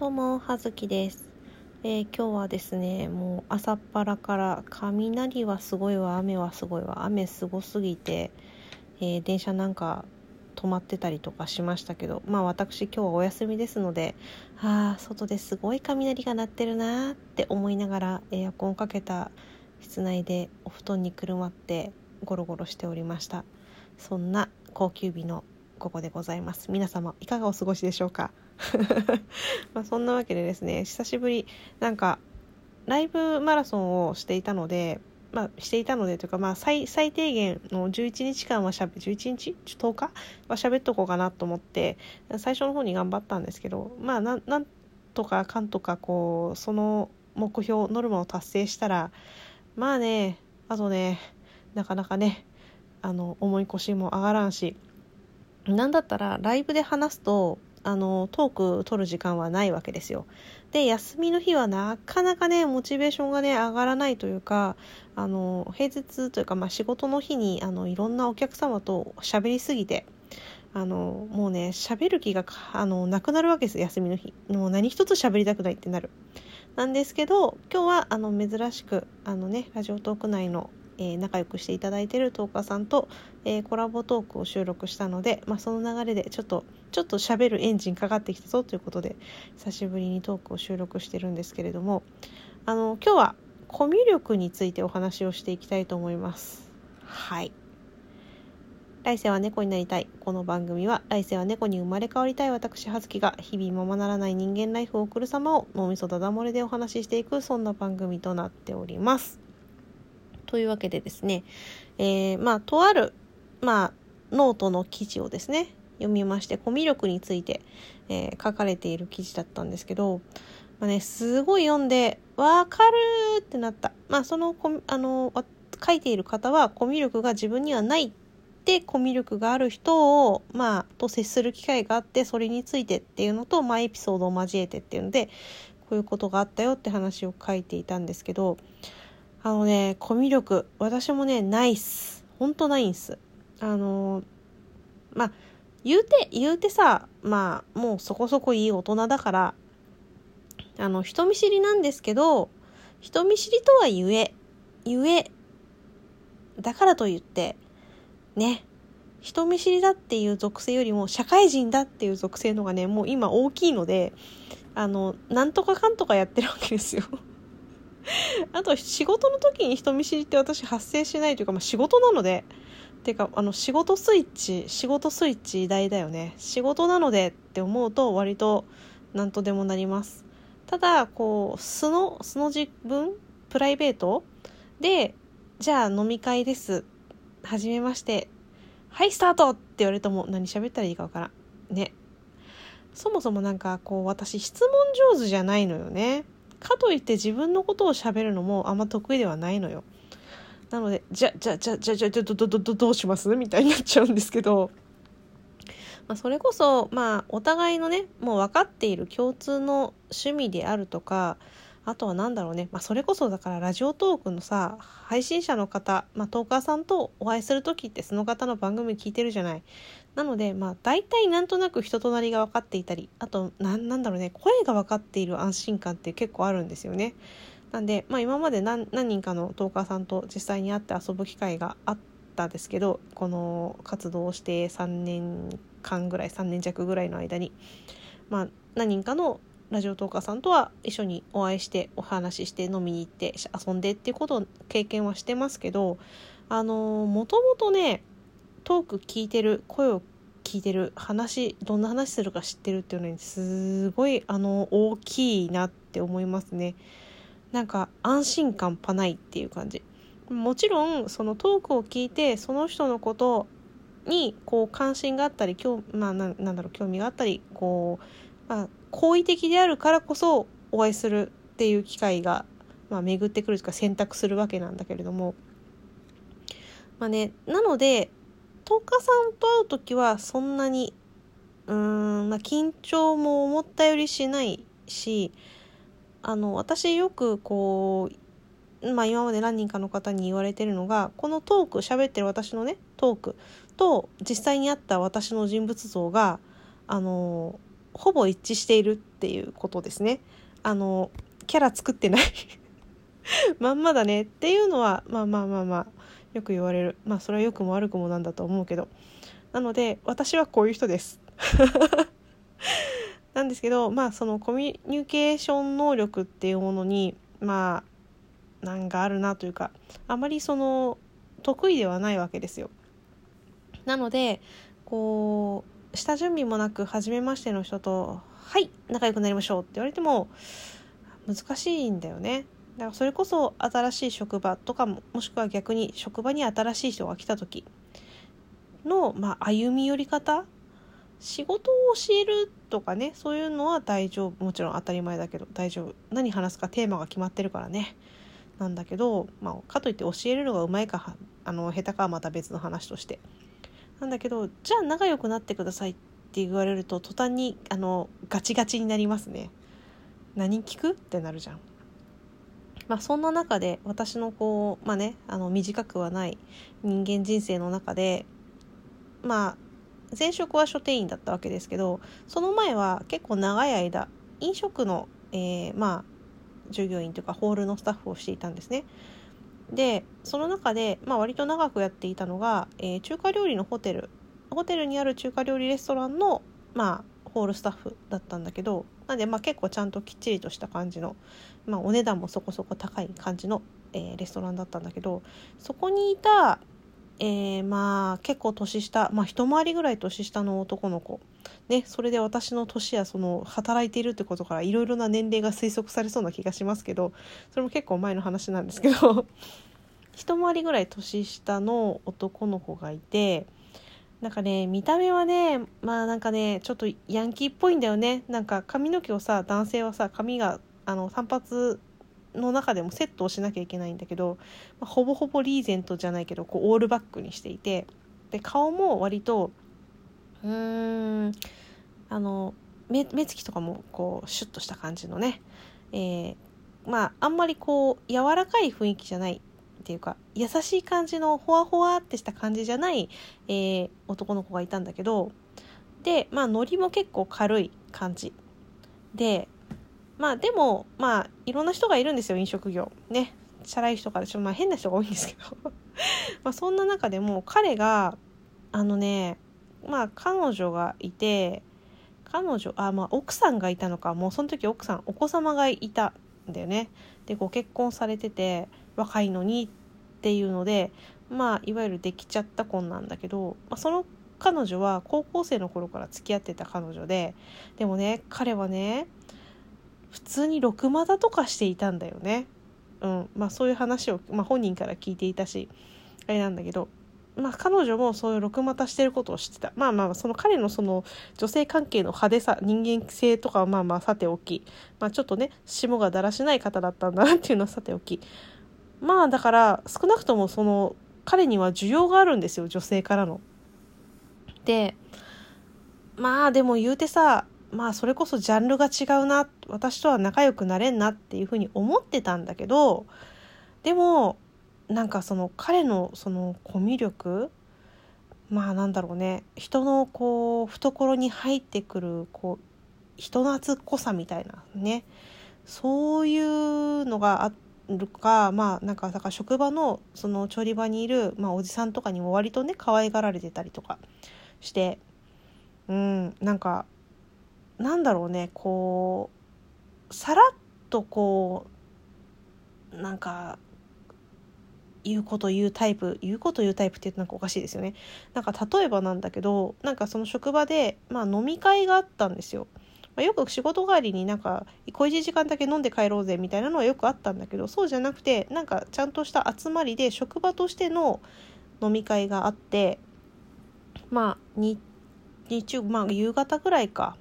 どうも、はずきです、えー今日はですね、もう朝っぱらから雷はすごいわ、雨はすごいわ、雨すごすぎて、えー電車なんか止まってたりとかしましたけど、まあ私今日はお休みですので、ああ、外ですごい雷が鳴ってるなーって思いながらエアコンかけた室内でお布団にくるまってゴロゴロしておりました。そんな高級日の午後でございます。皆様いかがお過ごしでしょうか？まあそんなわけでですね久しぶりなんかライブマラソンをしていたのでまあしていたのでというかまあ最最低限の11日間はしゃべ11日？10日？は喋っとこうかなと思って最初の方に頑張ったんですけどまあななんとかかんとかこうその目標ノルマを達成したらまあねあとねなかなかねあの重い腰も上がらんしなんだったらライブで話すとあのトーク取る時間はないわけですよ。で休みの日はなかなかねモチベーションがね上がらないというかあの平日というか、まあ、仕事の日にあのいろんなお客様と喋りすぎてあのもうね喋る気があのなくなるわけです休みの日もう何一つ喋りたくないってなる。なんですけど今日はあの珍しくあのねラジオトーク内のえー仲良くしていただいているトーカーさんと、えーコラボトークを収録したので、まあ、その流れでちょっとちょっと喋るエンジンかかってきたぞということで久しぶりにトークを収録してるんですけれどもあの今日はコミュ力についてお話をしていきたいと思います。はい来世は猫になりたい。この番組は来世は猫に生まれ変わりたい私、葉月が日々ままならない人間ライフを送る様を脳みそだだ漏れでお話ししていくそんな番組となっております。というわけでですね、えーまあ、とある、まあ、ノートの記事をですね、読みまして、コミュ力について、えー書かれている記事だったんですけど、まあね、すごい読んで、わかるってなった。まあ、その、あの、書いている方は、コミュ力が自分にはないって、コミュ力がある人を、まあ、と接する機会があって、それについてっていうのと、まあ、エピソードを交えてっていうので、こういうことがあったよって話を書いていたんですけど、あのね、コミュ力、私もね、ないっす。ほんとないんす。あの、まあ、言うて、言うてさ、まあ、もうそこそこいい大人だから、あの、人見知りなんですけど、人見知りとはゆえ、ゆえ、だからといって、ね、人見知りだっていう属性よりも、社会人だっていう属性のがね、もう今大きいので、あの、なんとかかんとかやってるわけですよ。あと仕事の時に人見知りって私発生しないというか、まあ、仕事なのでってかあの仕事スイッチ仕事スイッチ偉大だよね。仕事なのでって思うと割と何とでもなります。ただこう素の素の自分プライベート？でじゃあ飲み会です。はじめまして。はいスタート！って言われるとも何喋ったらいいかわからん。ね。そもそもなんかこう私質問上手じゃないのよね。かといって自分のことを喋るのもあんま得意ではないのよ。なので、じゃ、じゃ、じゃ、じゃ、じゃ、じゃ、ど、ど、ど、ど、どうします？みたいになっちゃうんですけど、まあ、それこそ、まあ、お互いのね、もう分かっている共通の趣味であるとか、あとは何だろうね、まあ、それこそだからラジオトークのさ、配信者の方、まあ、トーカーさんとお会いする時ってその方の番組聞いてるじゃない。なので、まあ、大体なんとなく人となりが分かっていたり、あと、なんなんだろうね、声が分かっている安心感って結構あるんですよね。なんで、まあ、今まで何何人かのトーカーさんと実際に会って遊ぶ機会があったんですけど、この活動をして3年間ぐらい、3年弱ぐらいの間に、まあ、何人かのラジオトーカーさんとは一緒にお会いしてお話しして飲みに行って遊んでっていうことを経験はしてますけどあのもともとねトーク聞いてる声を聞いてる話どんな話するか知ってるっていうのにすごいあの大きいなって思いますね。なんか安心感パないっていう感じ。もちろんそのトークを聞いてその人のことにこう関心があったり興,、まあ、なんだろう興味があったりこう、まあ、好意的であるからこそお会いするっていう機会が、まあ、巡ってくるというか選択するわけなんだけれども。まあねなのでトーカさんと会う時はそんなにうーん、まあ、緊張も思ったよりしないしあの私よくこう、まあ、今まで何人かの方に言われてるのがこのトーク喋ってる私のねトークと実際にあった私の人物像があのほぼ一致しているっていうことですね。あのキャラ作ってない まんまだねっていうのはまあまあまあまあよく言われるまあそれは良くも悪くもなんだと思うけどなので私はこういう人です なんですけどまあそのコミュニケーション能力っていうものにまあなんかあるなというかあまりその得意ではないわけですよ。なのでこう下準備もなく初めましての人と「はい仲良くなりましょう」って言われても難しいんだよね。だからそれこそ新しい職場とかももしくは逆に職場に新しい人が来た時の、まあ、歩み寄り方仕事を教えるとかねそういうのは大丈夫もちろん当たり前だけど大丈夫。何話すかテーマが決まってるからね。なんだけど、まあ、かといって教えるのがうまいかあの下手かはまた別の話として。なんだけどじゃあ仲良くなってくださいって言われると途端にあのガチガチになりますね。何聞く？ってなるじゃん。まあそんな中で私のこうまあねあの短くはない人間人生の中でまあ前職は書店員だったわけですけどその前は結構長い間飲食の、えー、まあ従業員というかホールのスタッフをしていたんですね。でその中で、まあ、割と長くやっていたのが、えー、中華料理のホテル。ホテルにある中華料理レストランの、まあ、ホールスタッフだったんだけどなんで、まあ、結構ちゃんときっちりとした感じの、まあ、お値段もそこそこ高い感じの、えー、レストランだったんだけどそこにいた、えー、まあ結構年下、まあ、一回りぐらい年下の男の子、ね、それで私の年やその働いているってことからいろいろな年齢が推測されそうな気がしますけどそれも結構前の話なんですけど 一回りぐらい年下の男の子がいてなんかね見た目はねまあなんかねちょっとヤンキーっぽいんだよね。なんか髪の毛をさ男性はさ髪があの散髪の中でもセットをしなきゃいけないんだけど、まあ、ほぼほぼリーゼントじゃないけどこうオールバックにしていてで顔も割とうーんあの目目つきとかもこうシュッとした感じのね、えー、まああんまりこう柔らかい雰囲気じゃないっていうか優しい感じのほわほわってした感じじゃない、えー、男の子がいたんだけどでまあノリも結構軽い感じ。でまあでもまあいろんな人がいるんですよ飲食業。ね。チャラい人からちょっとまあ変な人が多いんですけど。まあそんな中でも彼があのねまあ彼女がいて彼女あまあ奥さんがいたのか。もうその時奥さんお子様がいたんだよね。でご結婚されてて若いのにっていうのでまあいわゆるできちゃった婚なんだけど、まあ、その彼女は高校生の頃から付き合ってた彼女ででもね彼はね普通に六股とかしていたんだよね。うんまあ、そういう話を、まあ、本人から聞いていたしあれなんだけど、まあ、彼女もそういう六股してることを知ってたまあまあその彼のその女性関係の派手さ人間性とかはまあまあさておき、まあ、ちょっとね霜がだらしない方だったんだなっていうのはさておきまあだから少なくともその彼には需要があるんですよ女性からの。でまあでも言うてさまあそれこそジャンルが違うな私とは仲良くなれんなっていうふうに思ってたんだけどでもなんかその彼のそのコミュ力まあなんだろうね人のこう懐に入ってくるこう人懐っこさみたいなねそういうのがあるかまあなんかだから職場のその調理場にいる、まあ、おじさんとかにも割とね可愛がられてたりとかしてうんなんかなんだろうねこうさらっとこうなんか言うこと言うタイプ言うこと言うタイプって言うとなんかおかしいですよね。なんか例えばなんだけどなんかその職場で、まあ、飲み会があったんですよ、まあ、よく仕事帰りになんか小一時間だけ飲んで帰ろうぜみたいなのはよくあったんだけどそうじゃなくてなんかちゃんとした集まりで職場としての飲み会があってまあ日中まあ夕方ぐらいか。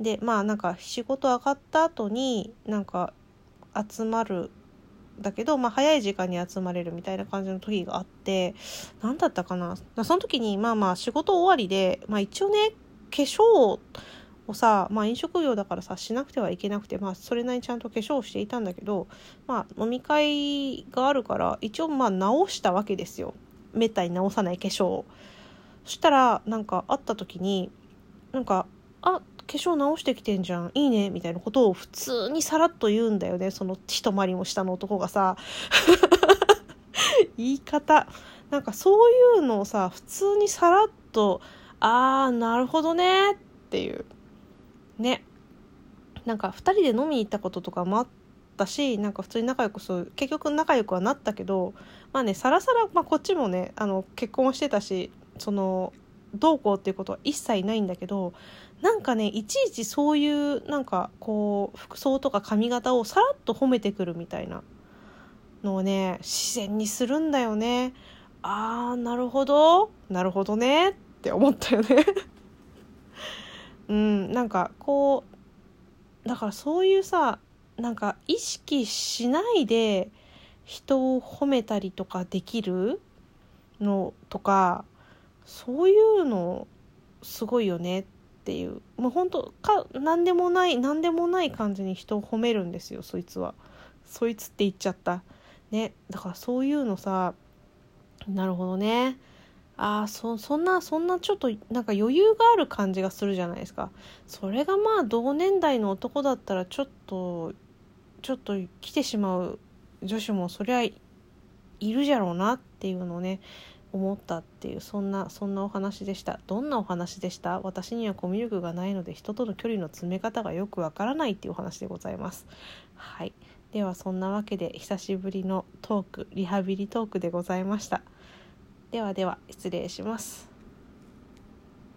でまあなんか仕事上がった後になんか集まるだけど、まあ、早い時間に集まれるみたいな感じの時があって何だったかなその時にまあまあ仕事終わりで、まあ、一応ね化粧をさ、まあ、飲食業だからさしなくてはいけなくて、まあ、それなりにちゃんと化粧をしていたんだけど、まあ、飲み会があるから一応まあ直したわけですよめったに直さない化粧を。そしたらなんか会った時になんかあ粧直してきてんじゃん。いいねみたいなことを普通にさらっと言うんだよね。その一回りも下の男がさ。言い方。なんかそういうのをさ普通にさらっとああなるほどねっていう。ね。なんか2人で飲みに行ったこととかもあったしなんか普通に仲良くそう結局仲良くはなったけどまあねさらさら、ま、こっちもねあの結婚してたしそのどうこうっていうことは一切ないんだけどなんかねいちいちそういうなんかこう服装とか髪型をさらっと褒めてくるみたいなのをね自然にするんだよね。あーなるほど。なるほどね。って思ったよね。うんなんかこうだからそういうさなんか意識しないで人を褒めたりとかできるのとかそういうのすごいよねっていう。もう本当か何でもない何でもない感じに人を褒めるんですよそいつは。そいつって言っちゃった。ね。だからそういうのさなるほどね。ああそそんなそんなちょっとなんか余裕がある感じがするじゃないですか。それがまあ同年代の男だったらちょっとちょっと来てしまう女子もそりゃいるじゃろうなっていうのをね思ったっていうそんなそんなお話でした。どんなお話でした？私にはコミュ力がないので人との距離の詰め方がよくわからないっていうお話でございます。はい。ではそんなわけで久しぶりのトークリハビリトークでございました。ではでは失礼します。